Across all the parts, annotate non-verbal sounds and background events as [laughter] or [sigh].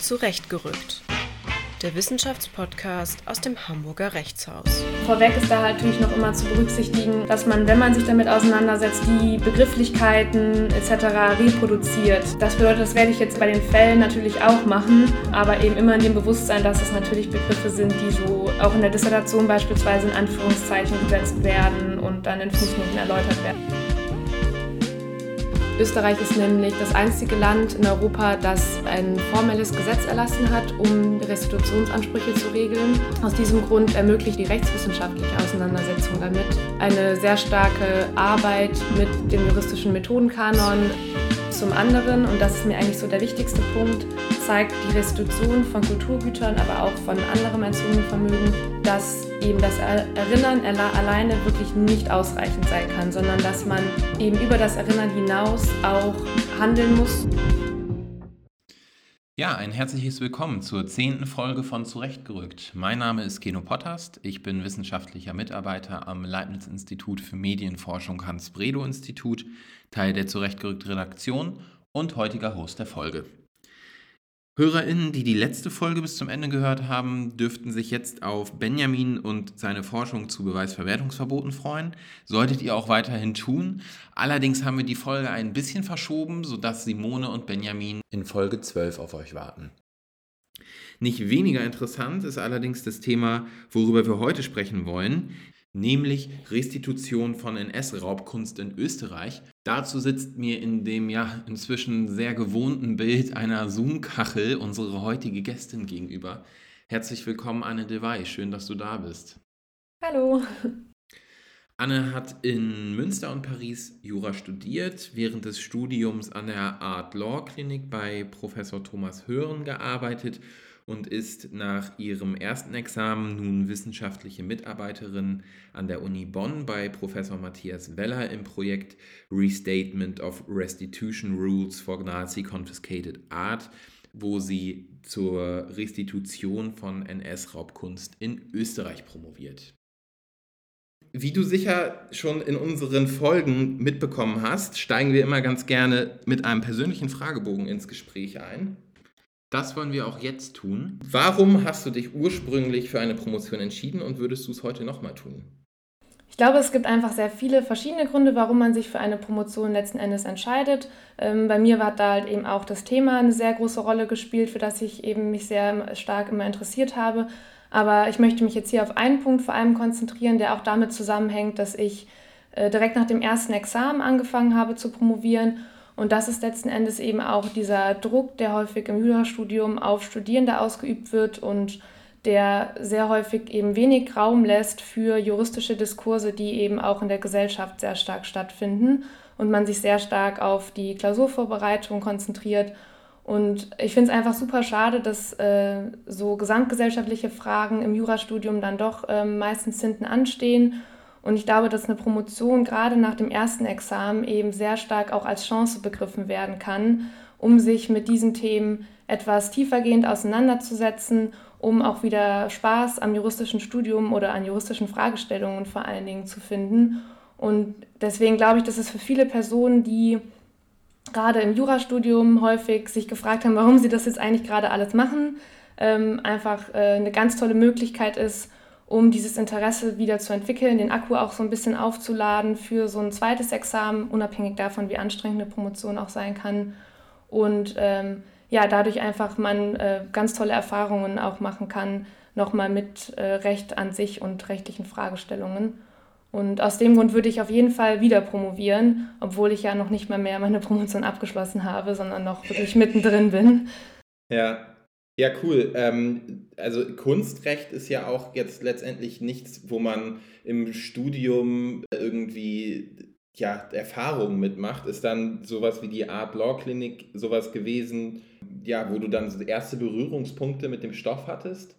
Zurechtgerückt. Der Wissenschaftspodcast aus dem Hamburger Rechtshaus. Vorweg ist da halt natürlich noch immer zu berücksichtigen, dass man, wenn man sich damit auseinandersetzt, die Begrifflichkeiten etc. reproduziert. Das bedeutet, das werde ich jetzt bei den Fällen natürlich auch machen, aber eben immer in dem Bewusstsein, dass es natürlich Begriffe sind, die so auch in der Dissertation beispielsweise in Anführungszeichen gesetzt werden und dann in Fußnoten erläutert werden. Österreich ist nämlich das einzige Land in Europa, das ein formelles Gesetz erlassen hat, um Restitutionsansprüche zu regeln. Aus diesem Grund ermöglicht die rechtswissenschaftliche Auseinandersetzung damit eine sehr starke Arbeit mit dem juristischen Methodenkanon. Zum anderen, und das ist mir eigentlich so der wichtigste Punkt, zeigt die Restitution von Kulturgütern, aber auch von anderem erzogenen Vermögen, dass eben das Erinnern alleine wirklich nicht ausreichend sein kann, sondern dass man eben über das Erinnern hinaus auch handeln muss. Ja, ein herzliches Willkommen zur zehnten Folge von Zurechtgerückt. Mein Name ist Geno Pottast, ich bin wissenschaftlicher Mitarbeiter am Leibniz-Institut für Medienforschung Hans-Bredow-Institut, Teil der Zurechtgerückt-Redaktion und heutiger Host der Folge. HörerInnen, die die letzte Folge bis zum Ende gehört haben, dürften sich jetzt auf Benjamin und seine Forschung zu Beweisverwertungsverboten freuen. Solltet ihr auch weiterhin tun. Allerdings haben wir die Folge ein bisschen verschoben, sodass Simone und Benjamin in Folge 12 auf euch warten. Nicht weniger interessant ist allerdings das Thema, worüber wir heute sprechen wollen, nämlich Restitution von NS-Raubkunst in Österreich. Dazu sitzt mir in dem ja inzwischen sehr gewohnten Bild einer Zoom-Kachel unsere heutige Gästin gegenüber. Herzlich willkommen, Anne Dewey. Schön, dass du da bist. Hallo. Anne hat in Münster und Paris Jura studiert, während des Studiums an der Art Law Klinik bei Professor Thomas Hören gearbeitet und ist nach ihrem ersten Examen nun wissenschaftliche Mitarbeiterin an der Uni Bonn bei Professor Matthias Weller im Projekt Restatement of Restitution Rules for Nazi Confiscated Art, wo sie zur Restitution von NS-Raubkunst in Österreich promoviert. Wie du sicher schon in unseren Folgen mitbekommen hast, steigen wir immer ganz gerne mit einem persönlichen Fragebogen ins Gespräch ein. Das wollen wir auch jetzt tun. Warum hast du dich ursprünglich für eine Promotion entschieden und würdest du es heute nochmal tun? Ich glaube, es gibt einfach sehr viele verschiedene Gründe, warum man sich für eine Promotion letzten Endes entscheidet. Ähm, bei mir hat da halt eben auch das Thema eine sehr große Rolle gespielt, für das ich eben mich sehr stark immer interessiert habe. Aber ich möchte mich jetzt hier auf einen Punkt vor allem konzentrieren, der auch damit zusammenhängt, dass ich äh, direkt nach dem ersten Examen angefangen habe zu promovieren und das ist letzten Endes eben auch dieser Druck, der häufig im Jurastudium auf Studierende ausgeübt wird und der sehr häufig eben wenig Raum lässt für juristische Diskurse, die eben auch in der Gesellschaft sehr stark stattfinden und man sich sehr stark auf die Klausurvorbereitung konzentriert. Und ich finde es einfach super schade, dass äh, so gesamtgesellschaftliche Fragen im Jurastudium dann doch äh, meistens hinten anstehen und ich glaube, dass eine Promotion gerade nach dem ersten Examen eben sehr stark auch als Chance begriffen werden kann, um sich mit diesen Themen etwas tiefergehend auseinanderzusetzen, um auch wieder Spaß am juristischen Studium oder an juristischen Fragestellungen vor allen Dingen zu finden. Und deswegen glaube ich, dass es für viele Personen, die gerade im Jurastudium häufig sich gefragt haben, warum sie das jetzt eigentlich gerade alles machen, ähm, einfach äh, eine ganz tolle Möglichkeit ist, um dieses Interesse wieder zu entwickeln, den Akku auch so ein bisschen aufzuladen für so ein zweites Examen, unabhängig davon, wie anstrengend eine Promotion auch sein kann. Und ähm, ja, dadurch einfach man äh, ganz tolle Erfahrungen auch machen kann, nochmal mit äh, Recht an sich und rechtlichen Fragestellungen. Und aus dem Grund würde ich auf jeden Fall wieder promovieren, obwohl ich ja noch nicht mal mehr meine Promotion abgeschlossen habe, sondern noch wirklich mittendrin bin. Ja, ja, cool. Ähm, also Kunstrecht ist ja auch jetzt letztendlich nichts, wo man im Studium irgendwie ja, Erfahrungen mitmacht. Ist dann sowas wie die Art Law Clinic sowas gewesen, ja, wo du dann erste Berührungspunkte mit dem Stoff hattest?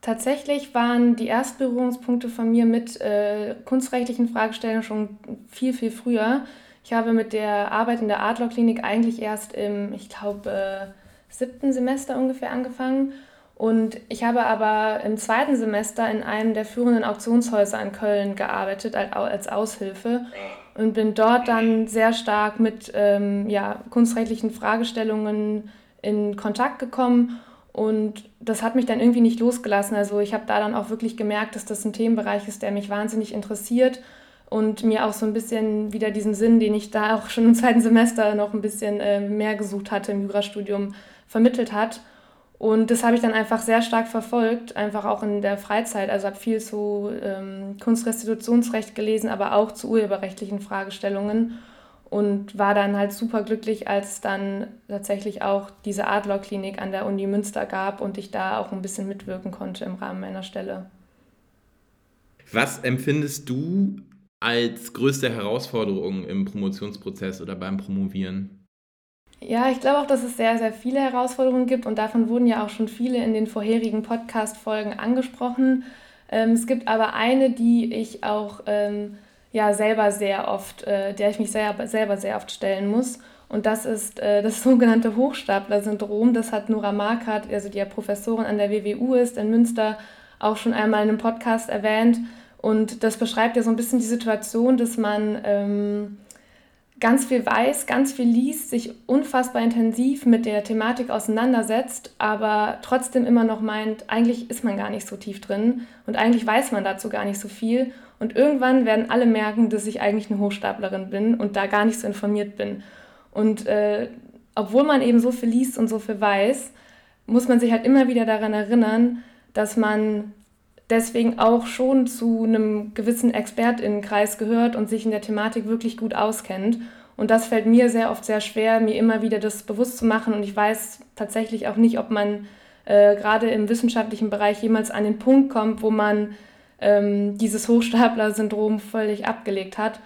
Tatsächlich waren die ersten Berührungspunkte von mir mit äh, kunstrechtlichen Fragestellungen schon viel, viel früher. Ich habe mit der Arbeit in der Art Law Klinik eigentlich erst im, ich glaube, äh, siebten Semester ungefähr angefangen. Und ich habe aber im zweiten Semester in einem der führenden Auktionshäuser in Köln gearbeitet als Aushilfe und bin dort dann sehr stark mit ähm, ja, kunstrechtlichen Fragestellungen in Kontakt gekommen und das hat mich dann irgendwie nicht losgelassen. Also ich habe da dann auch wirklich gemerkt, dass das ein Themenbereich ist, der mich wahnsinnig interessiert und mir auch so ein bisschen wieder diesen Sinn, den ich da auch schon im zweiten Semester noch ein bisschen äh, mehr gesucht hatte im Jurastudium, vermittelt hat. Und das habe ich dann einfach sehr stark verfolgt, einfach auch in der Freizeit. Also habe viel zu ähm, Kunstrestitutionsrecht gelesen, aber auch zu urheberrechtlichen Fragestellungen und war dann halt super glücklich, als dann tatsächlich auch diese Adlerklinik an der Uni Münster gab und ich da auch ein bisschen mitwirken konnte im Rahmen meiner Stelle. Was empfindest du als größte Herausforderung im Promotionsprozess oder beim Promovieren? Ja, ich glaube auch, dass es sehr, sehr viele Herausforderungen gibt und davon wurden ja auch schon viele in den vorherigen Podcast-Folgen angesprochen. Ähm, es gibt aber eine, die ich auch ähm, ja selber sehr oft, äh, der ich mich sehr, selber sehr oft stellen muss. Und das ist äh, das [laughs] sogenannte Hochstapler-Syndrom. Das hat Nora Markert, also die ja Professorin an der WWU ist in Münster, auch schon einmal in einem Podcast erwähnt. Und das beschreibt ja so ein bisschen die Situation, dass man ähm, ganz viel weiß, ganz viel liest, sich unfassbar intensiv mit der Thematik auseinandersetzt, aber trotzdem immer noch meint, eigentlich ist man gar nicht so tief drin und eigentlich weiß man dazu gar nicht so viel. Und irgendwann werden alle merken, dass ich eigentlich eine Hochstaplerin bin und da gar nicht so informiert bin. Und äh, obwohl man eben so viel liest und so viel weiß, muss man sich halt immer wieder daran erinnern, dass man deswegen auch schon zu einem gewissen Expertinnenkreis gehört und sich in der Thematik wirklich gut auskennt. Und das fällt mir sehr oft sehr schwer, mir immer wieder das bewusst zu machen. Und ich weiß tatsächlich auch nicht, ob man äh, gerade im wissenschaftlichen Bereich jemals an den Punkt kommt, wo man ähm, dieses Hochstapler-Syndrom völlig abgelegt hat.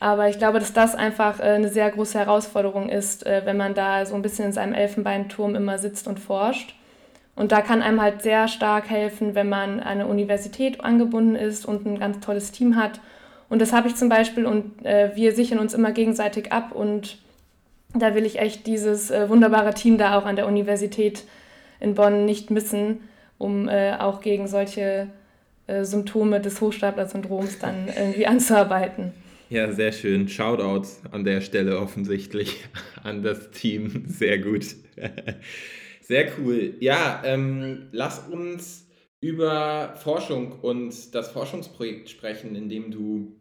Aber ich glaube, dass das einfach äh, eine sehr große Herausforderung ist, äh, wenn man da so ein bisschen in seinem Elfenbeinturm immer sitzt und forscht. Und da kann einem halt sehr stark helfen, wenn man an eine Universität angebunden ist und ein ganz tolles Team hat. Und das habe ich zum Beispiel und äh, wir sichern uns immer gegenseitig ab und da will ich echt dieses äh, wunderbare Team da auch an der Universität in Bonn nicht missen, um äh, auch gegen solche äh, Symptome des Hochstapler-Syndroms dann irgendwie [laughs] anzuarbeiten. Ja, sehr schön. Shoutout an der Stelle offensichtlich [laughs] an das Team. Sehr gut. [laughs] Sehr cool. Ja, ähm, lass uns über Forschung und das Forschungsprojekt sprechen, in dem du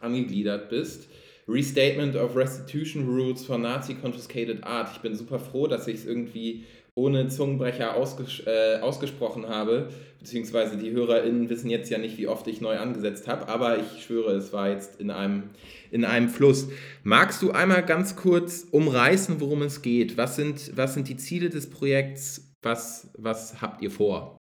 angegliedert bist. Restatement of Restitution Rules for Nazi Confiscated Art. Ich bin super froh, dass ich es irgendwie ohne Zungenbrecher ausges äh, ausgesprochen habe, beziehungsweise die HörerInnen wissen jetzt ja nicht, wie oft ich neu angesetzt habe, aber ich schwöre, es war jetzt in einem, in einem Fluss. Magst du einmal ganz kurz umreißen, worum es geht? Was sind, was sind die Ziele des Projekts? Was, was habt ihr vor?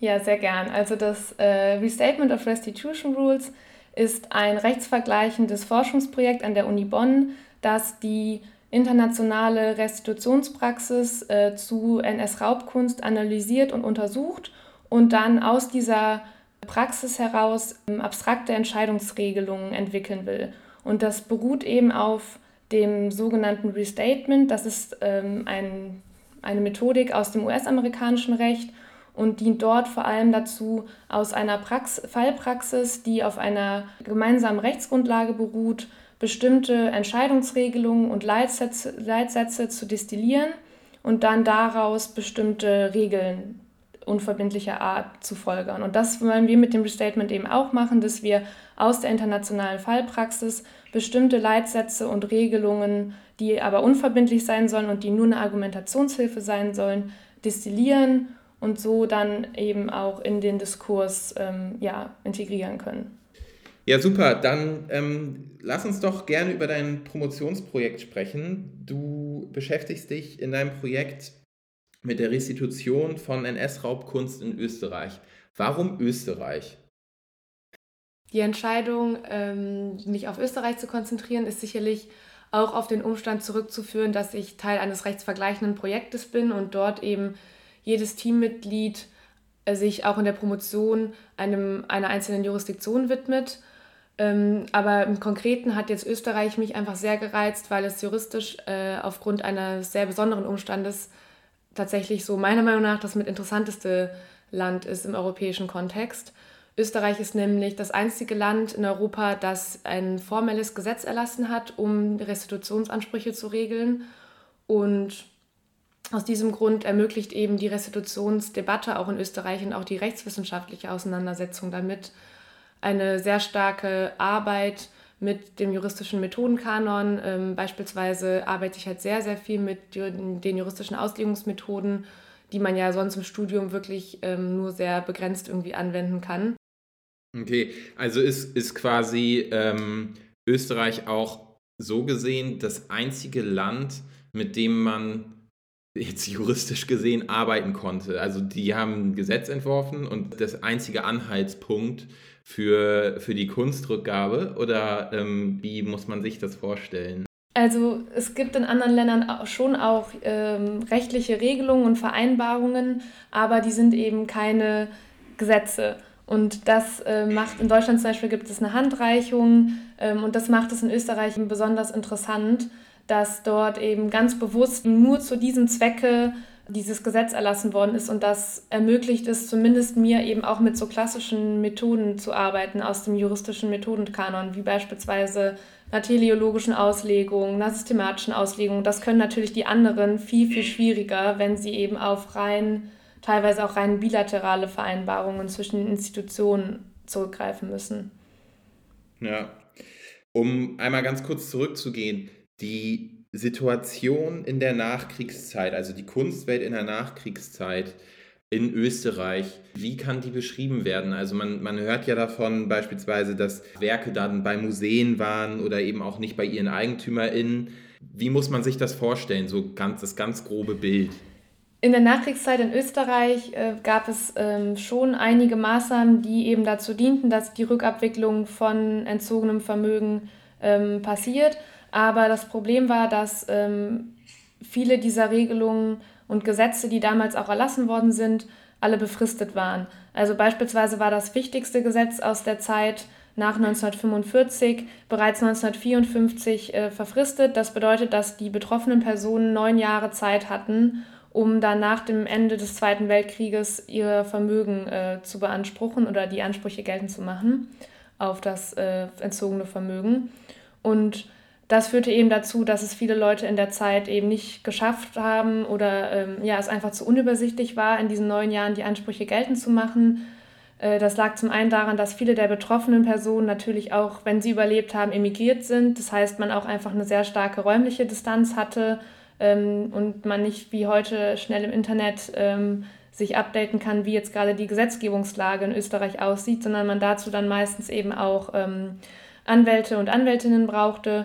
Ja, sehr gern. Also das äh, Restatement of Restitution Rules ist ein rechtsvergleichendes Forschungsprojekt an der Uni Bonn, das die internationale Restitutionspraxis äh, zu NS-Raubkunst analysiert und untersucht und dann aus dieser Praxis heraus ähm, abstrakte Entscheidungsregelungen entwickeln will. Und das beruht eben auf dem sogenannten Restatement. Das ist ähm, ein, eine Methodik aus dem US-amerikanischen Recht und dient dort vor allem dazu, aus einer Prax Fallpraxis, die auf einer gemeinsamen Rechtsgrundlage beruht, bestimmte Entscheidungsregelungen und Leitsätze, Leitsätze zu destillieren und dann daraus bestimmte Regeln unverbindlicher Art zu folgern. Und das wollen wir mit dem Restatement eben auch machen, dass wir aus der internationalen Fallpraxis bestimmte Leitsätze und Regelungen, die aber unverbindlich sein sollen und die nur eine Argumentationshilfe sein sollen, destillieren und so dann eben auch in den Diskurs ähm, ja, integrieren können. Ja, super. Dann ähm, lass uns doch gerne über dein Promotionsprojekt sprechen. Du beschäftigst dich in deinem Projekt mit der Restitution von NS-Raubkunst in Österreich. Warum Österreich? Die Entscheidung, ähm, mich auf Österreich zu konzentrieren, ist sicherlich auch auf den Umstand zurückzuführen, dass ich Teil eines rechtsvergleichenden Projektes bin und dort eben jedes Teammitglied äh, sich auch in der Promotion einem, einer einzelnen Jurisdiktion widmet ähm, aber im Konkreten hat jetzt Österreich mich einfach sehr gereizt, weil es juristisch äh, aufgrund eines sehr besonderen Umstandes tatsächlich so meiner Meinung nach das mit interessanteste Land ist im europäischen Kontext. Österreich ist nämlich das einzige Land in Europa, das ein formelles Gesetz erlassen hat, um Restitutionsansprüche zu regeln. Und Aus diesem Grund ermöglicht eben die Restitutionsdebatte auch in Österreich und auch die rechtswissenschaftliche Auseinandersetzung damit eine sehr starke Arbeit mit dem juristischen Methodenkanon. Ähm, beispielsweise arbeite ich halt sehr, sehr viel mit den juristischen Auslegungsmethoden, die man ja sonst im Studium wirklich ähm, nur sehr begrenzt irgendwie anwenden kann. Okay, also ist, ist quasi ähm, Österreich auch so gesehen das einzige Land, mit dem man jetzt juristisch gesehen arbeiten konnte. Also die haben ein Gesetz entworfen und das einzige Anhaltspunkt für, für die Kunstrückgabe oder ähm, wie muss man sich das vorstellen? Also es gibt in anderen Ländern schon auch ähm, rechtliche Regelungen und Vereinbarungen, aber die sind eben keine Gesetze. Und das äh, macht, in Deutschland zum Beispiel gibt es eine Handreichung ähm, und das macht es in Österreich besonders interessant, dass dort eben ganz bewusst nur zu diesem Zwecke dieses Gesetz erlassen worden ist und das ermöglicht es zumindest mir eben auch mit so klassischen Methoden zu arbeiten aus dem juristischen Methodenkanon, wie beispielsweise einer teleologischen Auslegung, einer systematischen Auslegung. Das können natürlich die anderen viel, viel schwieriger, wenn sie eben auf rein, teilweise auch rein bilaterale Vereinbarungen zwischen den Institutionen zurückgreifen müssen. Ja, um einmal ganz kurz zurückzugehen, die Situation in der Nachkriegszeit, also die Kunstwelt in der Nachkriegszeit in Österreich, wie kann die beschrieben werden? Also man, man hört ja davon beispielsweise, dass Werke dann bei Museen waren oder eben auch nicht bei ihren EigentümerInnen. Wie muss man sich das vorstellen, so ganz, das ganz grobe Bild? In der Nachkriegszeit in Österreich äh, gab es ähm, schon einige Maßnahmen, die eben dazu dienten, dass die Rückabwicklung von entzogenem Vermögen ähm, passiert. Aber das Problem war, dass ähm, viele dieser Regelungen und Gesetze, die damals auch erlassen worden sind, alle befristet waren. Also beispielsweise war das wichtigste Gesetz aus der Zeit nach 1945 bereits 1954 äh, verfristet. Das bedeutet, dass die betroffenen Personen neun Jahre Zeit hatten, um dann nach dem Ende des Zweiten Weltkrieges ihr Vermögen äh, zu beanspruchen oder die Ansprüche geltend zu machen auf das äh, entzogene Vermögen. Und das führte eben dazu, dass es viele Leute in der Zeit eben nicht geschafft haben oder ähm, ja, es einfach zu unübersichtlich war, in diesen neun Jahren die Ansprüche geltend zu machen. Äh, das lag zum einen daran, dass viele der betroffenen Personen natürlich auch, wenn sie überlebt haben, emigriert sind. Das heißt, man auch einfach eine sehr starke räumliche Distanz hatte ähm, und man nicht wie heute schnell im Internet ähm, sich updaten kann, wie jetzt gerade die Gesetzgebungslage in Österreich aussieht, sondern man dazu dann meistens eben auch ähm, Anwälte und Anwältinnen brauchte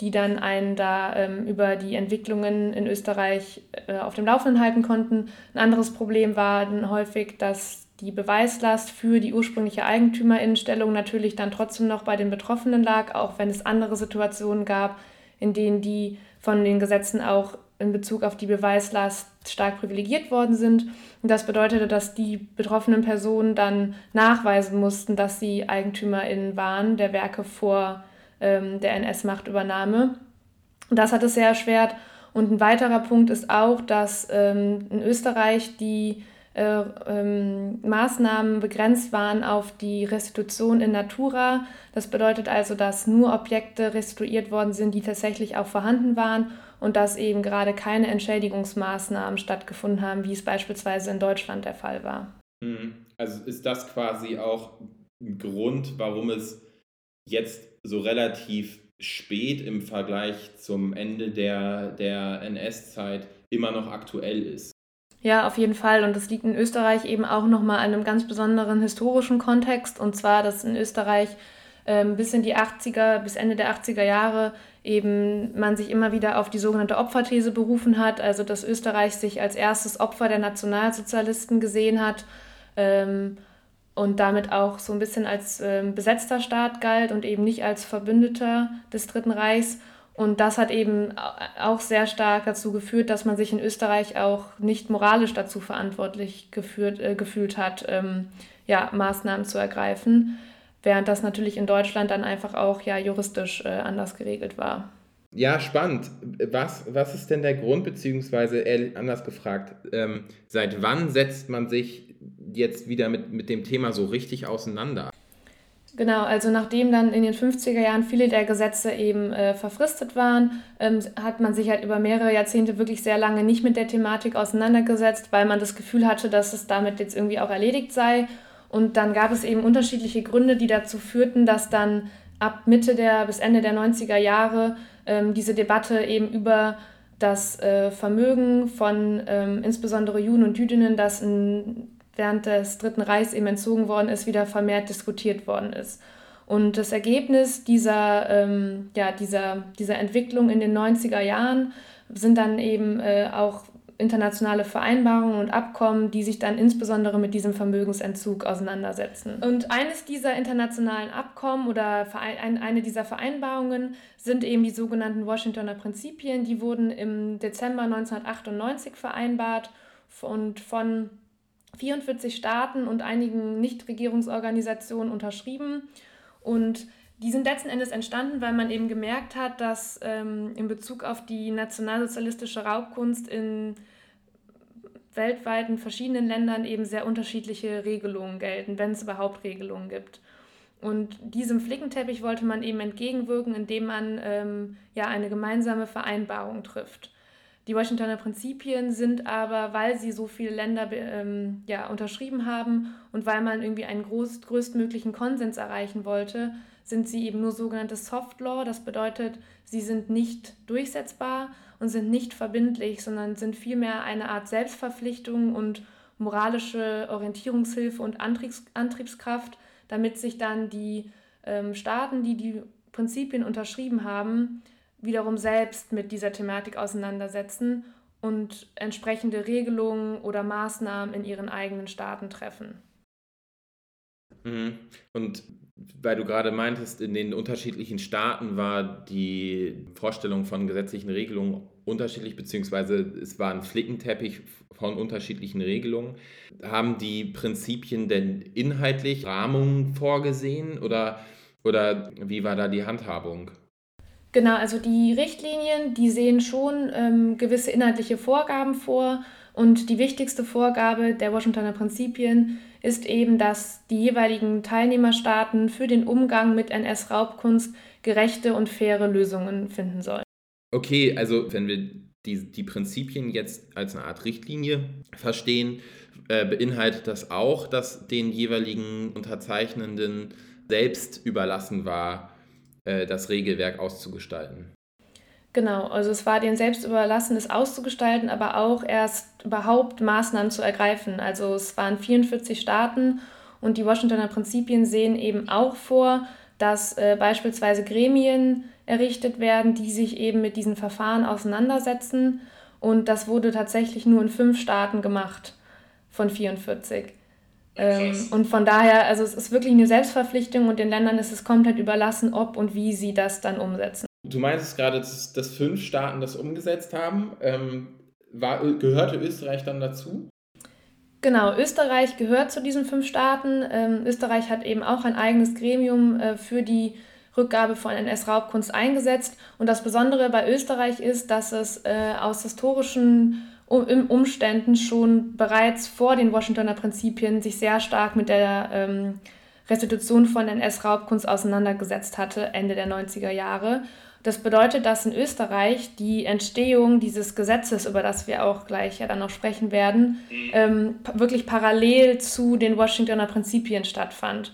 die dann einen da ähm, über die Entwicklungen in Österreich äh, auf dem Laufenden halten konnten. Ein anderes Problem war dann häufig, dass die Beweislast für die ursprüngliche Eigentümerinnenstellung natürlich dann trotzdem noch bei den Betroffenen lag, auch wenn es andere Situationen gab, in denen die von den Gesetzen auch in Bezug auf die Beweislast stark privilegiert worden sind. Und das bedeutete, dass die betroffenen Personen dann nachweisen mussten, dass sie EigentümerInnen waren der Werke vor ähm, der NS-Machtübernahme. Das hat es sehr erschwert. Und ein weiterer Punkt ist auch, dass ähm, in Österreich die äh, ähm, Maßnahmen begrenzt waren auf die Restitution in Natura. Das bedeutet also, dass nur Objekte restituiert worden sind, die tatsächlich auch vorhanden waren und dass eben gerade keine Entschädigungsmaßnahmen stattgefunden haben, wie es beispielsweise in Deutschland der Fall war. Mhm. Also ist das quasi auch ein Grund, warum es jetzt so relativ spät im Vergleich zum Ende der, der NS-Zeit immer noch aktuell ist. Ja, auf jeden Fall. Und das liegt in Österreich eben auch nochmal an einem ganz besonderen historischen Kontext. Und zwar, dass in Österreich ähm, bis in die 80er, bis Ende der 80er Jahre eben man sich immer wieder auf die sogenannte Opferthese berufen hat. Also, dass Österreich sich als erstes Opfer der Nationalsozialisten gesehen hat. Ähm, und damit auch so ein bisschen als äh, besetzter Staat galt und eben nicht als Verbündeter des Dritten Reichs. Und das hat eben auch sehr stark dazu geführt, dass man sich in Österreich auch nicht moralisch dazu verantwortlich geführt, äh, gefühlt hat, ähm, ja, Maßnahmen zu ergreifen, während das natürlich in Deutschland dann einfach auch ja, juristisch äh, anders geregelt war. Ja, spannend. Was, was ist denn der Grund, beziehungsweise anders gefragt, ähm, seit wann setzt man sich jetzt wieder mit, mit dem Thema so richtig auseinander? Genau, also nachdem dann in den 50er Jahren viele der Gesetze eben äh, verfristet waren, ähm, hat man sich halt über mehrere Jahrzehnte wirklich sehr lange nicht mit der Thematik auseinandergesetzt, weil man das Gefühl hatte, dass es damit jetzt irgendwie auch erledigt sei. Und dann gab es eben unterschiedliche Gründe, die dazu führten, dass dann ab Mitte der bis Ende der 90er Jahre ähm, diese Debatte eben über das äh, Vermögen von ähm, insbesondere Juden und Jüdinnen, das in, während des Dritten Reichs eben entzogen worden ist, wieder vermehrt diskutiert worden ist. Und das Ergebnis dieser, ähm, ja, dieser, dieser Entwicklung in den 90er Jahren sind dann eben äh, auch internationale Vereinbarungen und Abkommen, die sich dann insbesondere mit diesem Vermögensentzug auseinandersetzen. Und eines dieser internationalen Abkommen oder eine dieser Vereinbarungen sind eben die sogenannten Washingtoner Prinzipien. Die wurden im Dezember 1998 vereinbart und von 44 Staaten und einigen Nichtregierungsorganisationen unterschrieben. Und die sind letzten Endes entstanden, weil man eben gemerkt hat, dass ähm, in Bezug auf die nationalsozialistische Raubkunst in weltweit in verschiedenen Ländern eben sehr unterschiedliche Regelungen gelten, wenn es überhaupt Regelungen gibt. Und diesem Flickenteppich wollte man eben entgegenwirken, indem man ähm, ja eine gemeinsame Vereinbarung trifft. Die Washingtoner Prinzipien sind aber, weil sie so viele Länder ähm, ja, unterschrieben haben und weil man irgendwie einen groß, größtmöglichen Konsens erreichen wollte, sind sie eben nur sogenannte Soft Law. Das bedeutet, sie sind nicht durchsetzbar und sind nicht verbindlich, sondern sind vielmehr eine Art Selbstverpflichtung und moralische Orientierungshilfe und Antriebs Antriebskraft, damit sich dann die ähm, Staaten, die die Prinzipien unterschrieben haben, wiederum selbst mit dieser Thematik auseinandersetzen und entsprechende Regelungen oder Maßnahmen in ihren eigenen Staaten treffen. Mhm. Und weil du gerade meintest, in den unterschiedlichen Staaten war die Vorstellung von gesetzlichen Regelungen unterschiedlich, beziehungsweise es war ein Flickenteppich von unterschiedlichen Regelungen. Haben die Prinzipien denn inhaltlich Rahmungen vorgesehen oder, oder wie war da die Handhabung? Genau, also die Richtlinien, die sehen schon ähm, gewisse inhaltliche Vorgaben vor. Und die wichtigste Vorgabe der Washingtoner Prinzipien ist eben, dass die jeweiligen Teilnehmerstaaten für den Umgang mit NS-Raubkunst gerechte und faire Lösungen finden sollen. Okay, also wenn wir die, die Prinzipien jetzt als eine Art Richtlinie verstehen, äh, beinhaltet das auch, dass den jeweiligen Unterzeichnenden selbst überlassen war, das Regelwerk auszugestalten. Genau, also es war denen selbst überlassen, es auszugestalten, aber auch erst überhaupt Maßnahmen zu ergreifen. Also es waren 44 Staaten und die Washingtoner Prinzipien sehen eben auch vor, dass äh, beispielsweise Gremien errichtet werden, die sich eben mit diesen Verfahren auseinandersetzen. Und das wurde tatsächlich nur in fünf Staaten gemacht von 44. Ähm, und von daher, also es ist wirklich eine Selbstverpflichtung und den Ländern ist es komplett überlassen, ob und wie sie das dann umsetzen. Du meintest gerade, dass, dass fünf Staaten das umgesetzt haben. Ähm, war, gehörte Österreich dann dazu? Genau, Österreich gehört zu diesen fünf Staaten. Ähm, Österreich hat eben auch ein eigenes Gremium äh, für die Rückgabe von NS-Raubkunst eingesetzt. Und das Besondere bei Österreich ist, dass es äh, aus historischen Umständen schon bereits vor den Washingtoner Prinzipien sich sehr stark mit der ähm, Restitution von NS-Raubkunst auseinandergesetzt hatte, Ende der 90er Jahre. Das bedeutet, dass in Österreich die Entstehung dieses Gesetzes, über das wir auch gleich ja dann noch sprechen werden, mhm. ähm, wirklich parallel zu den Washingtoner Prinzipien stattfand.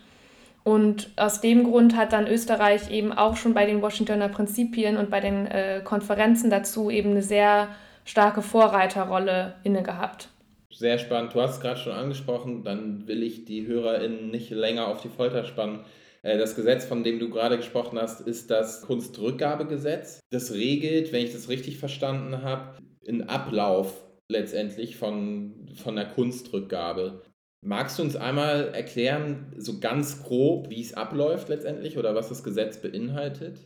Und aus dem Grund hat dann Österreich eben auch schon bei den Washingtoner Prinzipien und bei den äh, Konferenzen dazu eben eine sehr starke Vorreiterrolle inne gehabt. Sehr spannend. Du hast es gerade schon angesprochen, dann will ich die HörerInnen nicht länger auf die Folter spannen. Äh, das Gesetz, von dem du gerade gesprochen hast, ist das Kunstrückgabegesetz. Das regelt, wenn ich das richtig verstanden habe, einen Ablauf letztendlich von, von der Kunstrückgabe. Magst du uns einmal erklären, so ganz grob, wie es abläuft letztendlich oder was das Gesetz beinhaltet?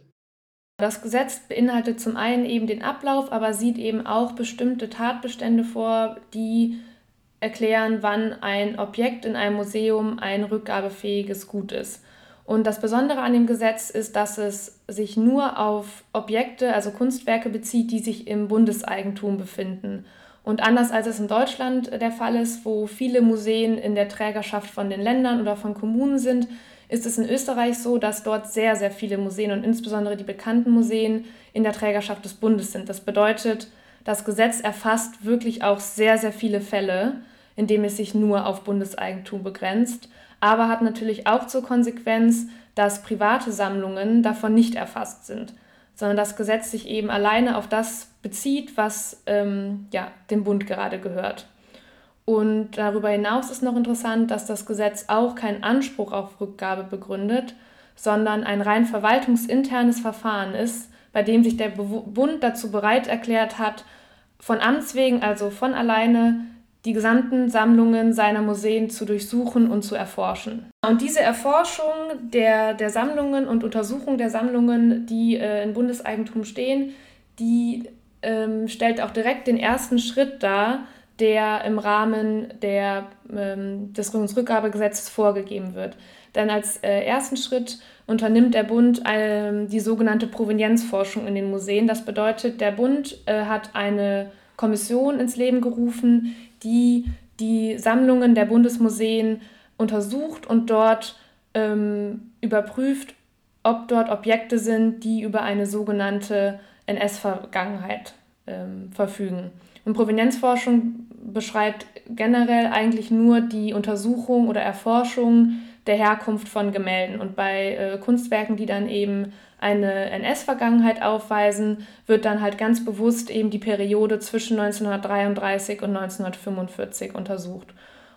Das Gesetz beinhaltet zum einen eben den Ablauf, aber sieht eben auch bestimmte Tatbestände vor, die erklären, wann ein Objekt in einem Museum ein rückgabefähiges Gut ist. Und das Besondere an dem Gesetz ist, dass es sich nur auf Objekte, also Kunstwerke bezieht, die sich im Bundeseigentum befinden. Und anders als es in Deutschland der Fall ist, wo viele Museen in der Trägerschaft von den Ländern oder von Kommunen sind, ist es in Österreich so, dass dort sehr, sehr viele Museen und insbesondere die bekannten Museen in der Trägerschaft des Bundes sind. Das bedeutet, das Gesetz erfasst wirklich auch sehr, sehr viele Fälle, indem es sich nur auf Bundeseigentum begrenzt, aber hat natürlich auch zur Konsequenz, dass private Sammlungen davon nicht erfasst sind, sondern das Gesetz sich eben alleine auf das bezieht, was ähm, ja, dem Bund gerade gehört. Und darüber hinaus ist noch interessant, dass das Gesetz auch keinen Anspruch auf Rückgabe begründet, sondern ein rein verwaltungsinternes Verfahren ist, bei dem sich der Bund dazu bereit erklärt hat, von Amts wegen, also von alleine, die gesamten Sammlungen seiner Museen zu durchsuchen und zu erforschen. Und diese Erforschung der, der Sammlungen und Untersuchung der Sammlungen, die äh, in Bundeseigentum stehen, die ähm, stellt auch direkt den ersten Schritt dar, der im Rahmen der, ähm, des Rückgabegesetzes vorgegeben wird. Denn als äh, ersten Schritt unternimmt der Bund äh, die sogenannte Provenienzforschung in den Museen. Das bedeutet, der Bund äh, hat eine Kommission ins Leben gerufen, die die Sammlungen der Bundesmuseen untersucht und dort ähm, überprüft, ob dort Objekte sind, die über eine sogenannte NS-Vergangenheit ähm, verfügen. Und Provenienzforschung beschreibt generell eigentlich nur die Untersuchung oder Erforschung der Herkunft von Gemälden. Und bei äh, Kunstwerken, die dann eben eine NS-Vergangenheit aufweisen, wird dann halt ganz bewusst eben die Periode zwischen 1933 und 1945 untersucht.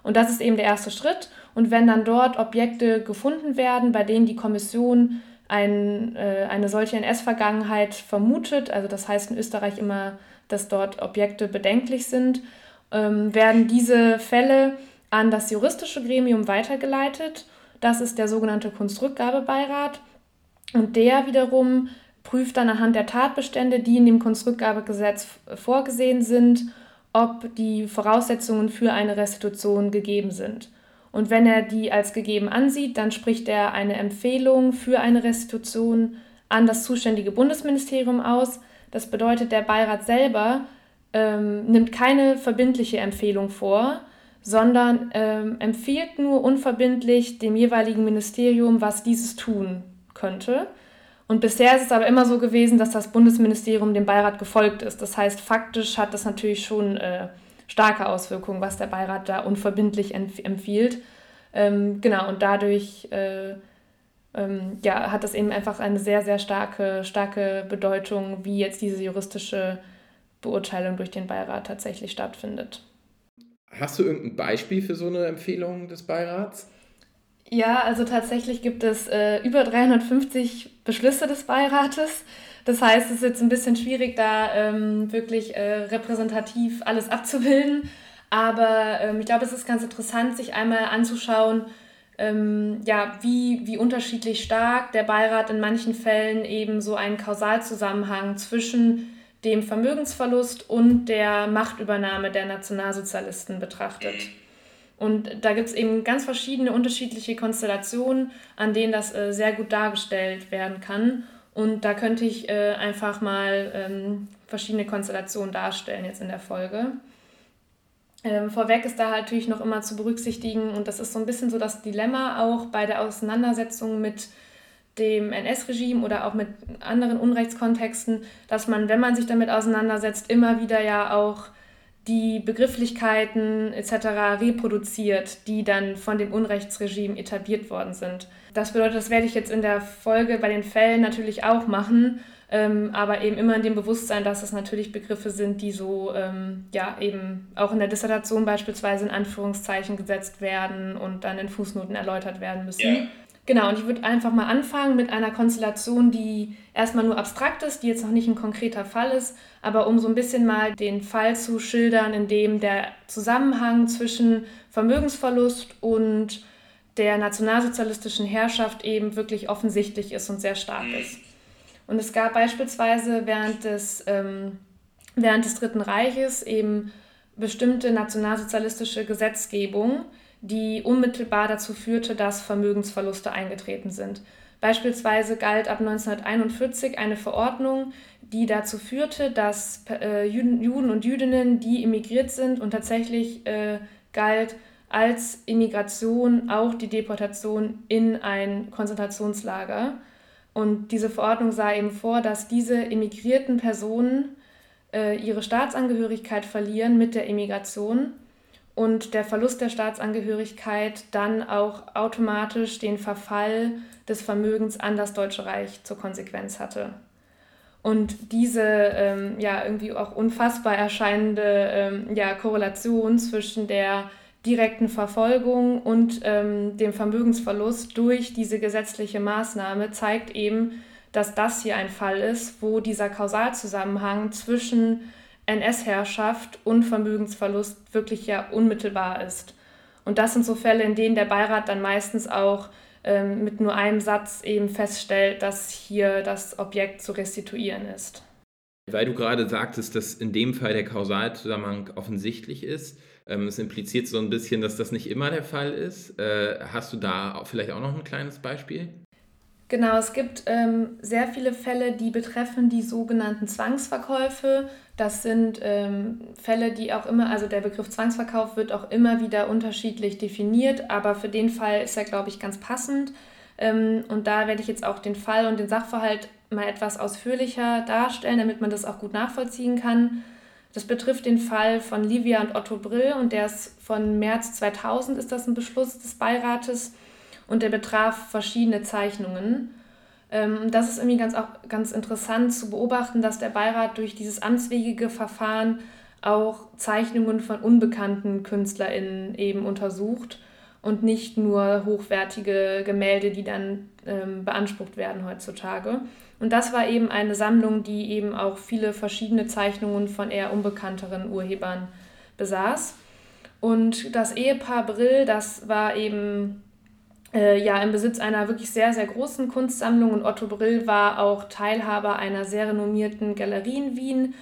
Und das ist eben der erste Schritt. Und wenn dann dort Objekte gefunden werden, bei denen die Kommission ein, äh, eine solche NS-Vergangenheit vermutet, also das heißt in Österreich immer, dass dort Objekte bedenklich sind, ähm, werden diese Fälle an das juristische Gremium weitergeleitet. Das ist der sogenannte Kunstrückgabebeirat. Und der wiederum prüft dann anhand der Tatbestände, die in dem Kunstrückgabegesetz vorgesehen sind, ob die Voraussetzungen für eine Restitution gegeben sind. Und wenn er die als gegeben ansieht, dann spricht er eine Empfehlung für eine Restitution an das zuständige Bundesministerium aus. Das bedeutet, der Beirat selber ähm, nimmt keine verbindliche Empfehlung vor, sondern ähm, empfiehlt nur unverbindlich dem jeweiligen Ministerium, was dieses tun könnte. Und bisher ist es aber immer so gewesen, dass das Bundesministerium dem Beirat gefolgt ist. Das heißt, faktisch hat das natürlich schon äh, starke Auswirkungen, was der Beirat da unverbindlich empfiehlt. Ähm, genau, und dadurch äh, ähm, ja, hat das eben einfach eine sehr, sehr starke, starke Bedeutung, wie jetzt diese juristische Beurteilung durch den Beirat tatsächlich stattfindet. Hast du irgendein Beispiel für so eine Empfehlung des Beirats? Ja, also tatsächlich gibt es äh, über 350 Beschlüsse des Beirates. Das heißt, es ist jetzt ein bisschen schwierig, da ähm, wirklich äh, repräsentativ alles abzubilden. Aber ähm, ich glaube, es ist ganz interessant, sich einmal anzuschauen, ähm, ja, wie, wie unterschiedlich stark der Beirat in manchen Fällen eben so einen Kausalzusammenhang zwischen dem Vermögensverlust und der Machtübernahme der Nationalsozialisten betrachtet. Und da gibt es eben ganz verschiedene unterschiedliche Konstellationen, an denen das äh, sehr gut dargestellt werden kann. Und da könnte ich äh, einfach mal ähm, verschiedene Konstellationen darstellen jetzt in der Folge. Ähm, vorweg ist da halt natürlich noch immer zu berücksichtigen, und das ist so ein bisschen so das Dilemma auch bei der Auseinandersetzung mit dem NS-Regime oder auch mit anderen Unrechtskontexten, dass man, wenn man sich damit auseinandersetzt, immer wieder ja auch die Begrifflichkeiten etc. reproduziert, die dann von dem Unrechtsregime etabliert worden sind. Das bedeutet, das werde ich jetzt in der Folge bei den Fällen natürlich auch machen, ähm, aber eben immer in dem Bewusstsein, dass es natürlich Begriffe sind, die so ähm, ja eben auch in der Dissertation beispielsweise in Anführungszeichen gesetzt werden und dann in Fußnoten erläutert werden müssen. Yeah. Genau, und ich würde einfach mal anfangen mit einer Konstellation, die erstmal nur abstrakt ist, die jetzt noch nicht ein konkreter Fall ist, aber um so ein bisschen mal den Fall zu schildern, in dem der Zusammenhang zwischen Vermögensverlust und der nationalsozialistischen Herrschaft eben wirklich offensichtlich ist und sehr stark ist. Und es gab beispielsweise während des, ähm, während des Dritten Reiches eben bestimmte nationalsozialistische Gesetzgebung, die unmittelbar dazu führte, dass Vermögensverluste eingetreten sind. Beispielsweise galt ab 1941 eine Verordnung, die dazu führte, dass äh, Juden, Juden, und Jüdinnen, die emigriert sind und tatsächlich äh, galt als Immigration auch die Deportation in ein Konzentrationslager. Und diese Verordnung sah eben vor, dass diese immigrierten Personen äh, ihre Staatsangehörigkeit verlieren mit der Immigration und der Verlust der Staatsangehörigkeit dann auch automatisch den Verfall des Vermögens an das Deutsche Reich zur Konsequenz hatte. Und diese ähm, ja irgendwie auch unfassbar erscheinende ähm, ja, Korrelation zwischen der direkten Verfolgung und ähm, dem Vermögensverlust durch diese gesetzliche Maßnahme zeigt eben, dass das hier ein Fall ist, wo dieser Kausalzusammenhang zwischen NS-Herrschaft und Vermögensverlust wirklich ja unmittelbar ist. Und das sind so Fälle, in denen der Beirat dann meistens auch ähm, mit nur einem Satz eben feststellt, dass hier das Objekt zu restituieren ist. Weil du gerade sagtest, dass in dem Fall der Kausalzusammenhang offensichtlich ist, es impliziert so ein bisschen, dass das nicht immer der Fall ist. Äh, hast du da vielleicht auch noch ein kleines Beispiel? Genau, es gibt ähm, sehr viele Fälle, die betreffen die sogenannten Zwangsverkäufe. Das sind ähm, Fälle, die auch immer, also der Begriff Zwangsverkauf wird auch immer wieder unterschiedlich definiert, aber für den Fall ist er, glaube ich, ganz passend. Ähm, und da werde ich jetzt auch den Fall und den Sachverhalt mal etwas ausführlicher darstellen, damit man das auch gut nachvollziehen kann. Das betrifft den Fall von Livia und Otto Brill und der ist von März 2000 ist das ein Beschluss des Beirates und der betraf verschiedene Zeichnungen. Ähm, das ist irgendwie ganz, auch ganz interessant zu beobachten, dass der Beirat durch dieses amtswegige Verfahren auch Zeichnungen von unbekannten KünstlerInnen eben untersucht und nicht nur hochwertige Gemälde, die dann ähm, beansprucht werden heutzutage. Und das war eben eine Sammlung, die eben auch viele verschiedene Zeichnungen von eher unbekannteren Urhebern besaß. Und das Ehepaar Brill, das war eben äh, ja im Besitz einer wirklich sehr, sehr großen Kunstsammlung und Otto Brill war auch Teilhaber einer sehr renommierten Galerie in Wien.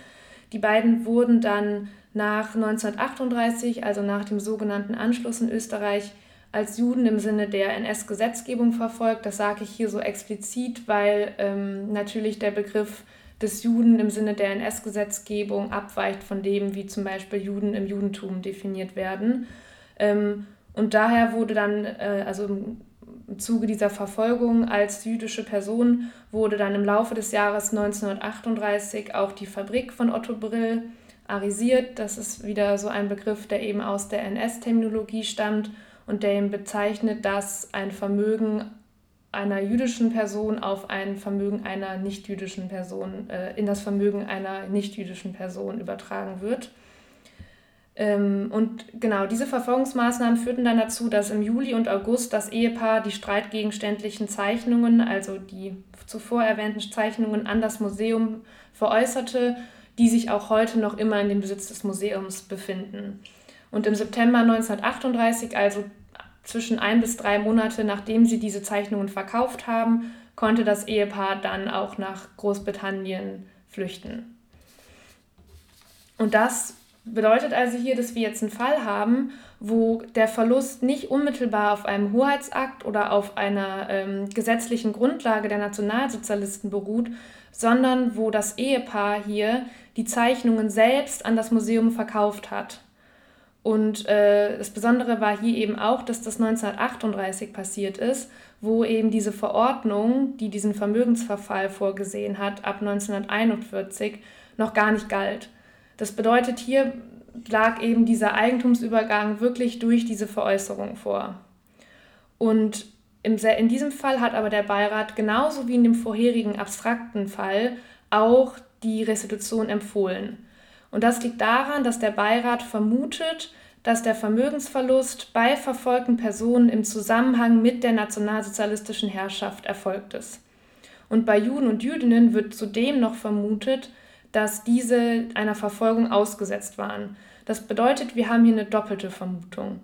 Die beiden wurden dann nach 1938, also nach dem sogenannten Anschluss in Österreich, als Juden im Sinne der NS-Gesetzgebung verfolgt. Das sage ich hier so explizit, weil ähm, natürlich der Begriff des Juden im Sinne der NS-Gesetzgebung abweicht von dem, wie zum Beispiel Juden im Judentum definiert werden. Ähm, und daher wurde dann, äh, also im, Zuge dieser Verfolgung als jüdische Person, wurde dann im Laufe des Jahres 1938 auch die Fabrik von Otto Brill arisiert. Das ist wieder so ein Begriff, der eben aus der NS-Terminologie stammt und eben bezeichnet, dass ein Vermögen einer jüdischen Person auf ein Vermögen einer nichtjüdischen Person, äh, in das Vermögen einer nichtjüdischen Person übertragen wird. Ähm, und genau diese Verfolgungsmaßnahmen führten dann dazu, dass im Juli und August das Ehepaar die streitgegenständlichen Zeichnungen, also die zuvor erwähnten Zeichnungen, an das Museum veräußerte, die sich auch heute noch immer in dem Besitz des Museums befinden. Und im September 1938, also zwischen ein bis drei Monate nachdem sie diese Zeichnungen verkauft haben, konnte das Ehepaar dann auch nach Großbritannien flüchten. Und das Bedeutet also hier, dass wir jetzt einen Fall haben, wo der Verlust nicht unmittelbar auf einem Hoheitsakt oder auf einer ähm, gesetzlichen Grundlage der Nationalsozialisten beruht, sondern wo das Ehepaar hier die Zeichnungen selbst an das Museum verkauft hat. Und äh, das Besondere war hier eben auch, dass das 1938 passiert ist, wo eben diese Verordnung, die diesen Vermögensverfall vorgesehen hat, ab 1941 noch gar nicht galt. Das bedeutet, hier lag eben dieser Eigentumsübergang wirklich durch diese Veräußerung vor. Und in diesem Fall hat aber der Beirat genauso wie in dem vorherigen abstrakten Fall auch die Restitution empfohlen. Und das liegt daran, dass der Beirat vermutet, dass der Vermögensverlust bei verfolgten Personen im Zusammenhang mit der nationalsozialistischen Herrschaft erfolgt ist. Und bei Juden und Jüdinnen wird zudem noch vermutet, dass diese einer Verfolgung ausgesetzt waren. Das bedeutet, wir haben hier eine doppelte Vermutung.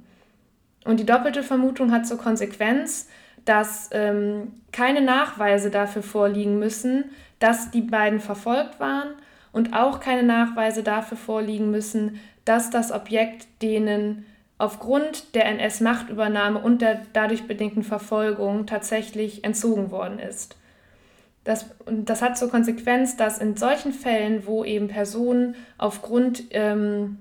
Und die doppelte Vermutung hat zur Konsequenz, dass ähm, keine Nachweise dafür vorliegen müssen, dass die beiden verfolgt waren und auch keine Nachweise dafür vorliegen müssen, dass das Objekt denen aufgrund der NS-Machtübernahme und der dadurch bedingten Verfolgung tatsächlich entzogen worden ist. Das, das hat zur Konsequenz, dass in solchen Fällen, wo eben Personen aufgrund ähm,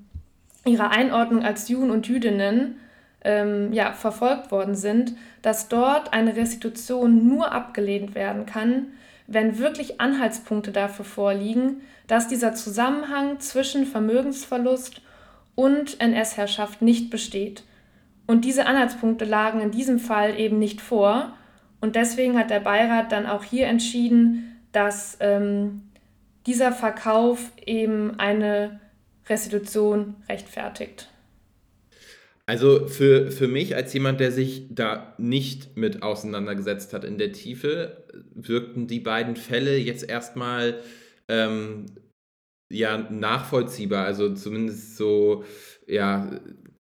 ihrer Einordnung als Juden und Jüdinnen ähm, ja, verfolgt worden sind, dass dort eine Restitution nur abgelehnt werden kann, wenn wirklich Anhaltspunkte dafür vorliegen, dass dieser Zusammenhang zwischen Vermögensverlust und NS-Herrschaft nicht besteht. Und diese Anhaltspunkte lagen in diesem Fall eben nicht vor. Und deswegen hat der Beirat dann auch hier entschieden, dass ähm, dieser Verkauf eben eine Restitution rechtfertigt. Also für, für mich als jemand, der sich da nicht mit auseinandergesetzt hat in der Tiefe, wirkten die beiden Fälle jetzt erstmal ähm, ja nachvollziehbar, also zumindest so, ja,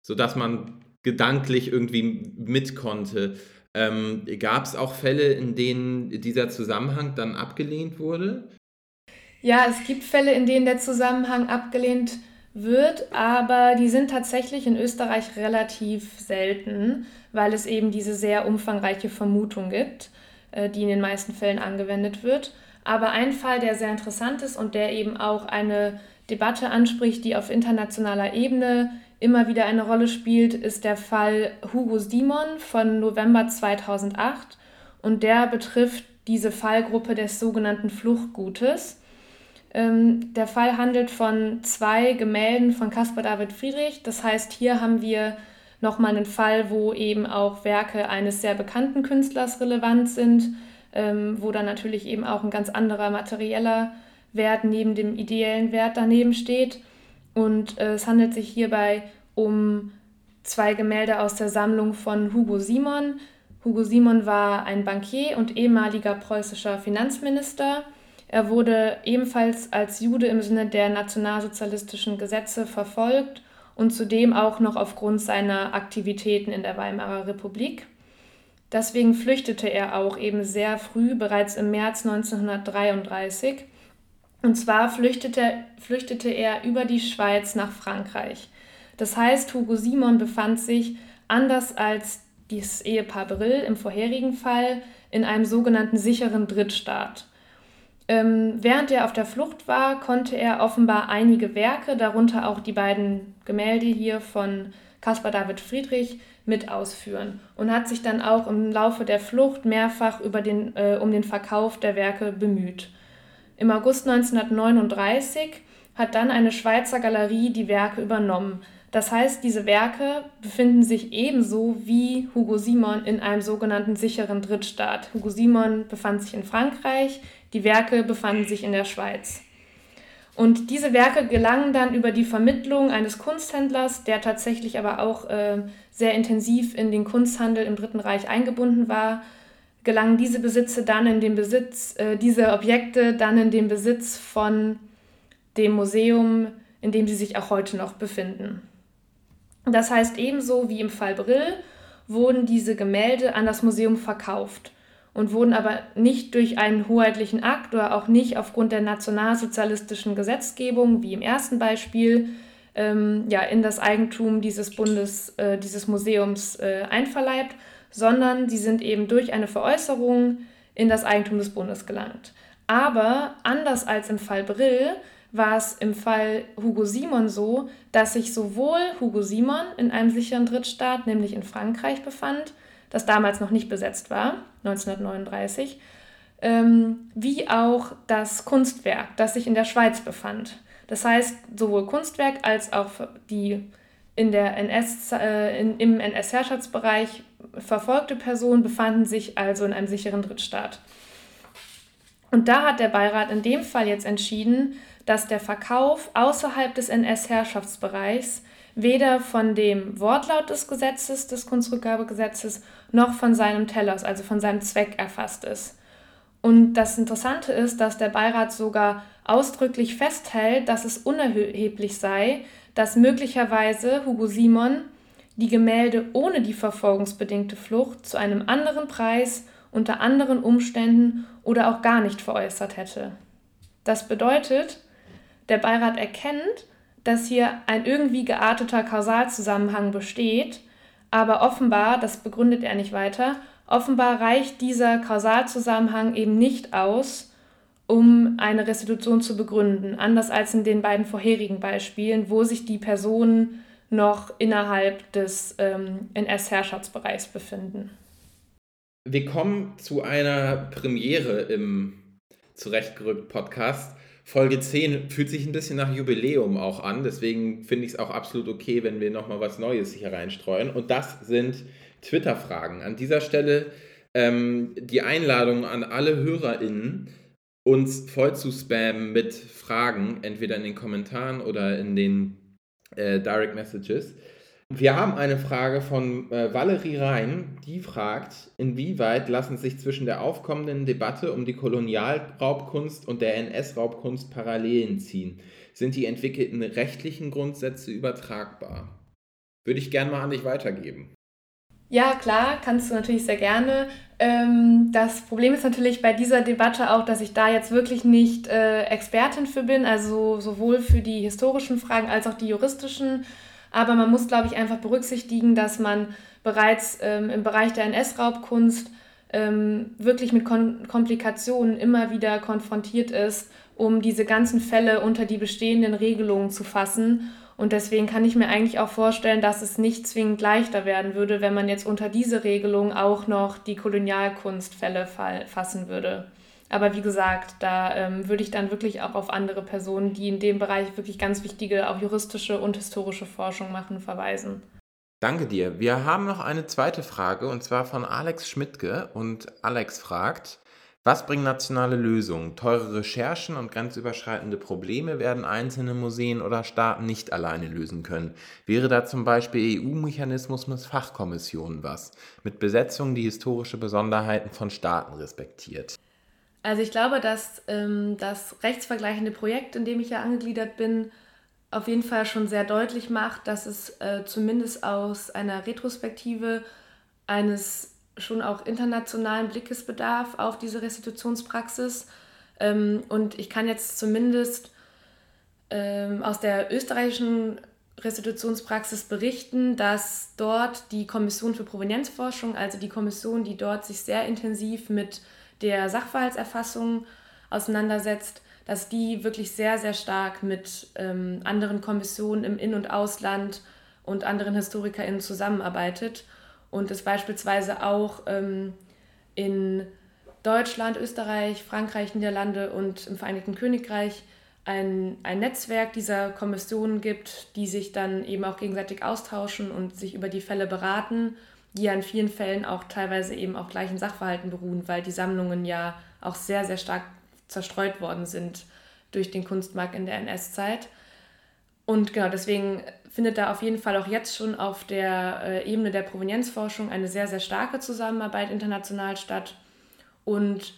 so dass man gedanklich irgendwie mit konnte. Ähm, Gab es auch Fälle, in denen dieser Zusammenhang dann abgelehnt wurde? Ja, es gibt Fälle, in denen der Zusammenhang abgelehnt wird, aber die sind tatsächlich in Österreich relativ selten, weil es eben diese sehr umfangreiche Vermutung gibt, äh, die in den meisten Fällen angewendet wird. Aber ein Fall, der sehr interessant ist und der eben auch eine Debatte anspricht, die auf internationaler Ebene immer wieder eine Rolle spielt, ist der Fall Hugo Simon von November 2008 und der betrifft diese Fallgruppe des sogenannten Fluchtgutes. Ähm, der Fall handelt von zwei Gemälden von Caspar David Friedrich. Das heißt, hier haben wir nochmal einen Fall, wo eben auch Werke eines sehr bekannten Künstlers relevant sind, ähm, wo dann natürlich eben auch ein ganz anderer materieller Wert neben dem ideellen Wert daneben steht. Und äh, es handelt sich hierbei um zwei Gemälde aus der Sammlung von Hugo Simon. Hugo Simon war ein Bankier und ehemaliger preußischer Finanzminister. Er wurde ebenfalls als Jude im Sinne der nationalsozialistischen Gesetze verfolgt und zudem auch noch aufgrund seiner Aktivitäten in der Weimarer Republik. Deswegen flüchtete er auch eben sehr früh, bereits im März 1933. Und zwar flüchtete, flüchtete er über die Schweiz nach Frankreich. Das heißt, Hugo Simon befand sich, anders als das Ehepaar Brill im vorherigen Fall, in einem sogenannten sicheren Drittstaat. Ähm, während er auf der Flucht war, konnte er offenbar einige Werke, darunter auch die beiden Gemälde hier von Caspar David Friedrich, mit ausführen und hat sich dann auch im Laufe der Flucht mehrfach über den, äh, um den Verkauf der Werke bemüht. Im August 1939 hat dann eine Schweizer Galerie die Werke übernommen. Das heißt, diese Werke befinden sich ebenso wie Hugo Simon in einem sogenannten sicheren Drittstaat. Hugo Simon befand sich in Frankreich, die Werke befanden sich in der Schweiz. Und diese Werke gelangen dann über die Vermittlung eines Kunsthändlers, der tatsächlich aber auch äh, sehr intensiv in den Kunsthandel im Dritten Reich eingebunden war, gelangen diese Besitze dann in den Besitz, äh, diese Objekte dann in den Besitz von dem Museum, in dem sie sich auch heute noch befinden. Das heißt, ebenso wie im Fall Brill wurden diese Gemälde an das Museum verkauft und wurden aber nicht durch einen hoheitlichen Akt oder auch nicht aufgrund der nationalsozialistischen Gesetzgebung, wie im ersten Beispiel, ähm, ja, in das Eigentum dieses Bundes, äh, dieses Museums äh, einverleibt, sondern sie sind eben durch eine Veräußerung in das Eigentum des Bundes gelangt. Aber anders als im Fall Brill war es im Fall Hugo Simon so, dass sich sowohl Hugo Simon in einem sicheren Drittstaat, nämlich in Frankreich, befand, das damals noch nicht besetzt war, 1939, ähm, wie auch das Kunstwerk, das sich in der Schweiz befand. Das heißt, sowohl Kunstwerk als auch die in der NS, äh, in, im NS-Herrschaftsbereich verfolgte Person befanden sich also in einem sicheren Drittstaat. Und da hat der Beirat in dem Fall jetzt entschieden, dass der Verkauf außerhalb des NS-Herrschaftsbereichs weder von dem Wortlaut des Gesetzes, des Kunstrückgabegesetzes, noch von seinem Tellers, also von seinem Zweck erfasst ist. Und das Interessante ist, dass der Beirat sogar ausdrücklich festhält, dass es unerheblich sei, dass möglicherweise Hugo Simon die Gemälde ohne die verfolgungsbedingte Flucht zu einem anderen Preis, unter anderen Umständen oder auch gar nicht veräußert hätte. Das bedeutet, der Beirat erkennt, dass hier ein irgendwie gearteter Kausalzusammenhang besteht, aber offenbar, das begründet er nicht weiter, offenbar reicht dieser Kausalzusammenhang eben nicht aus, um eine Restitution zu begründen, anders als in den beiden vorherigen Beispielen, wo sich die Personen noch innerhalb des ähm, NS-Herrschaftsbereichs befinden. Wir kommen zu einer Premiere im Zurechtgerückt Podcast. Folge 10 fühlt sich ein bisschen nach Jubiläum auch an, deswegen finde ich es auch absolut okay, wenn wir nochmal was Neues hier reinstreuen. Und das sind Twitter-Fragen. An dieser Stelle ähm, die Einladung an alle HörerInnen, uns voll zu spammen mit Fragen, entweder in den Kommentaren oder in den äh, Direct Messages. Wir haben eine Frage von äh, Valerie Rhein, die fragt, inwieweit lassen sich zwischen der aufkommenden Debatte um die Kolonialraubkunst und der NS-Raubkunst Parallelen ziehen? Sind die entwickelten rechtlichen Grundsätze übertragbar? Würde ich gerne mal an dich weitergeben. Ja, klar, kannst du natürlich sehr gerne. Ähm, das Problem ist natürlich bei dieser Debatte auch, dass ich da jetzt wirklich nicht äh, Expertin für bin, also sowohl für die historischen Fragen als auch die juristischen. Aber man muss, glaube ich, einfach berücksichtigen, dass man bereits ähm, im Bereich der NS-Raubkunst ähm, wirklich mit Kon Komplikationen immer wieder konfrontiert ist, um diese ganzen Fälle unter die bestehenden Regelungen zu fassen. Und deswegen kann ich mir eigentlich auch vorstellen, dass es nicht zwingend leichter werden würde, wenn man jetzt unter diese Regelung auch noch die Kolonialkunstfälle fassen würde. Aber wie gesagt, da ähm, würde ich dann wirklich auch auf andere Personen, die in dem Bereich wirklich ganz wichtige, auch juristische und historische Forschung machen, verweisen. Danke dir. Wir haben noch eine zweite Frage und zwar von Alex Schmidtke. Und Alex fragt, was bringen nationale Lösungen? Teure Recherchen und grenzüberschreitende Probleme werden einzelne Museen oder Staaten nicht alleine lösen können. Wäre da zum Beispiel EU-Mechanismus mit Fachkommissionen was? Mit Besetzungen, die historische Besonderheiten von Staaten respektiert? Also ich glaube, dass ähm, das rechtsvergleichende Projekt, in dem ich ja angegliedert bin, auf jeden Fall schon sehr deutlich macht, dass es äh, zumindest aus einer Retrospektive eines schon auch internationalen Blickes bedarf auf diese Restitutionspraxis. Ähm, und ich kann jetzt zumindest ähm, aus der österreichischen Restitutionspraxis berichten, dass dort die Kommission für Provenienzforschung, also die Kommission, die dort sich sehr intensiv mit der Sachverhaltserfassung auseinandersetzt, dass die wirklich sehr, sehr stark mit ähm, anderen Kommissionen im In- und Ausland und anderen HistorikerInnen zusammenarbeitet und es beispielsweise auch ähm, in Deutschland, Österreich, Frankreich, Niederlande und im Vereinigten Königreich ein, ein Netzwerk dieser Kommissionen gibt, die sich dann eben auch gegenseitig austauschen und sich über die Fälle beraten die ja in vielen Fällen auch teilweise eben auf gleichen Sachverhalten beruhen, weil die Sammlungen ja auch sehr, sehr stark zerstreut worden sind durch den Kunstmarkt in der NS-Zeit. Und genau deswegen findet da auf jeden Fall auch jetzt schon auf der äh, Ebene der Provenienzforschung eine sehr, sehr starke Zusammenarbeit international statt. Und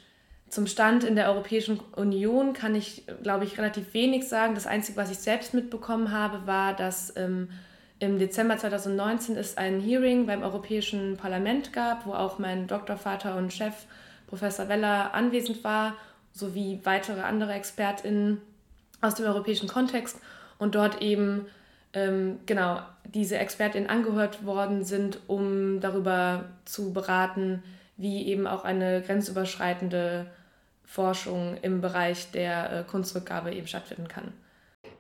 zum Stand in der Europäischen Union kann ich, glaube ich, relativ wenig sagen. Das Einzige, was ich selbst mitbekommen habe, war, dass ähm, im Dezember 2019 es ein Hearing beim Europäischen Parlament gab, wo auch mein Doktorvater und Chef Professor Weller anwesend war, sowie weitere andere ExpertInnen aus dem europäischen Kontext und dort eben ähm, genau diese ExpertInnen angehört worden sind, um darüber zu beraten, wie eben auch eine grenzüberschreitende Forschung im Bereich der äh, Kunstrückgabe eben stattfinden kann.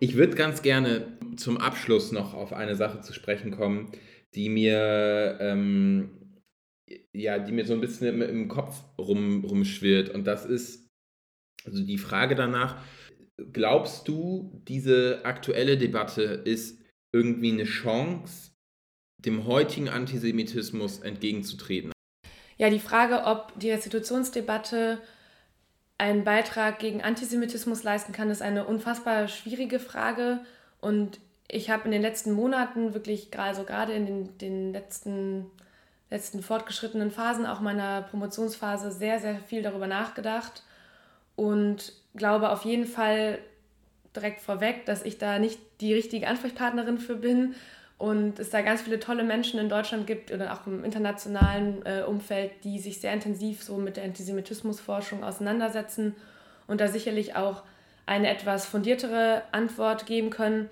Ich würde ganz gerne zum Abschluss noch auf eine Sache zu sprechen kommen, die mir, ähm, ja, die mir so ein bisschen im, im Kopf rum, rumschwirrt. Und das ist also die Frage danach, glaubst du, diese aktuelle Debatte ist irgendwie eine Chance, dem heutigen Antisemitismus entgegenzutreten? Ja, die Frage, ob die Restitutionsdebatte einen Beitrag gegen Antisemitismus leisten kann, ist eine unfassbar schwierige Frage. Und ich habe in den letzten Monaten wirklich, also gerade in den, den letzten, letzten fortgeschrittenen Phasen auch meiner Promotionsphase sehr, sehr viel darüber nachgedacht und glaube auf jeden Fall direkt vorweg, dass ich da nicht die richtige Ansprechpartnerin für bin und es da ganz viele tolle Menschen in Deutschland gibt oder auch im internationalen äh, Umfeld, die sich sehr intensiv so mit der Antisemitismusforschung auseinandersetzen und da sicherlich auch eine etwas fundiertere Antwort geben können.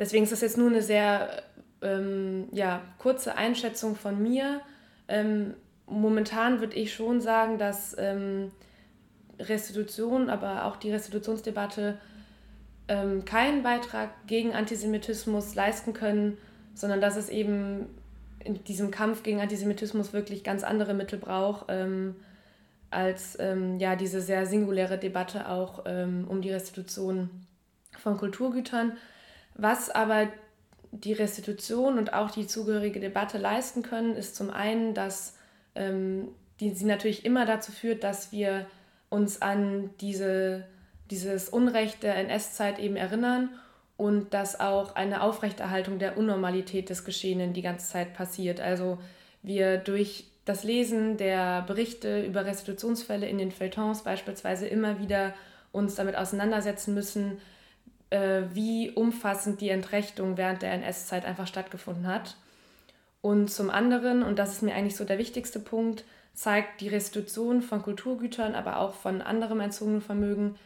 Deswegen ist das jetzt nur eine sehr ähm, ja, kurze Einschätzung von mir. Ähm, momentan würde ich schon sagen, dass ähm, Restitution, aber auch die Restitutionsdebatte ähm, keinen Beitrag gegen Antisemitismus leisten können, sondern dass es eben in diesem Kampf gegen Antisemitismus wirklich ganz andere Mittel braucht, ähm, als ähm, ja, diese sehr singuläre Debatte auch ähm, um die Restitution von Kulturgütern. Was aber die Restitution und auch die zugehörige Debatte leisten können, ist zum einen, dass ähm, die, sie natürlich immer dazu führt, dass wir uns an diese, dieses Unrecht der NS-Zeit eben erinnern und dass auch eine Aufrechterhaltung der Unnormalität des Geschehenen die ganze Zeit passiert. Also wir durch das Lesen der Berichte über Restitutionsfälle in den Feuilletons beispielsweise immer wieder uns damit auseinandersetzen müssen, äh, wie umfassend die Entrechtung während der NS-Zeit einfach stattgefunden hat. Und zum anderen, und das ist mir eigentlich so der wichtigste Punkt, zeigt die Restitution von Kulturgütern, aber auch von anderem entzogenen Vermögen,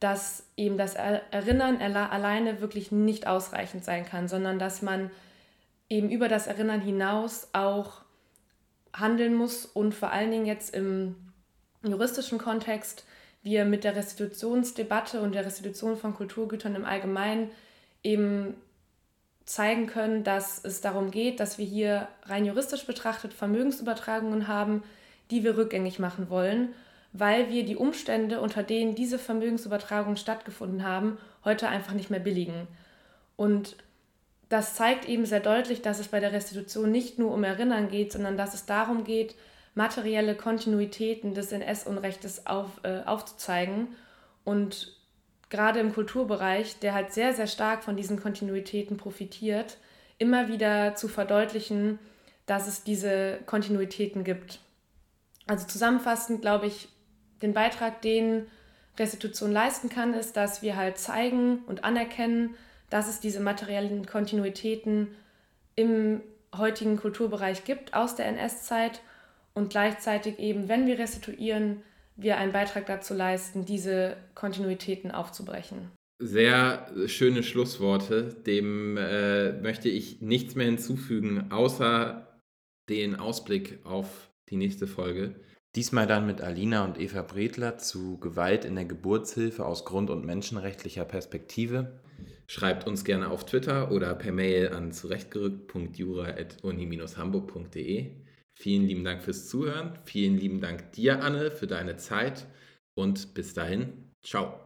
dass eben das Erinnern alleine wirklich nicht ausreichend sein kann, sondern dass man eben über das Erinnern hinaus auch handeln muss und vor allen Dingen jetzt im juristischen Kontext wir mit der Restitutionsdebatte und der Restitution von Kulturgütern im Allgemeinen eben zeigen können, dass es darum geht, dass wir hier rein juristisch betrachtet Vermögensübertragungen haben, die wir rückgängig machen wollen weil wir die Umstände, unter denen diese Vermögensübertragungen stattgefunden haben, heute einfach nicht mehr billigen. Und das zeigt eben sehr deutlich, dass es bei der Restitution nicht nur um Erinnern geht, sondern dass es darum geht, materielle Kontinuitäten des NS-Unrechtes auf, äh, aufzuzeigen. Und gerade im Kulturbereich, der halt sehr, sehr stark von diesen Kontinuitäten profitiert, immer wieder zu verdeutlichen, dass es diese Kontinuitäten gibt. Also zusammenfassend, glaube ich, den Beitrag, den Restitution leisten kann, ist, dass wir halt zeigen und anerkennen, dass es diese materiellen Kontinuitäten im heutigen Kulturbereich gibt aus der NS-Zeit und gleichzeitig eben, wenn wir restituieren, wir einen Beitrag dazu leisten, diese Kontinuitäten aufzubrechen. Sehr schöne Schlussworte. Dem äh, möchte ich nichts mehr hinzufügen, außer den Ausblick auf die nächste Folge. Diesmal dann mit Alina und Eva Bredler zu Gewalt in der Geburtshilfe aus grund- und menschenrechtlicher Perspektive. Schreibt uns gerne auf Twitter oder per Mail an zurechtgerückt.jura.uni-hamburg.de. Vielen lieben Dank fürs Zuhören. Vielen lieben Dank dir, Anne, für deine Zeit. Und bis dahin, ciao.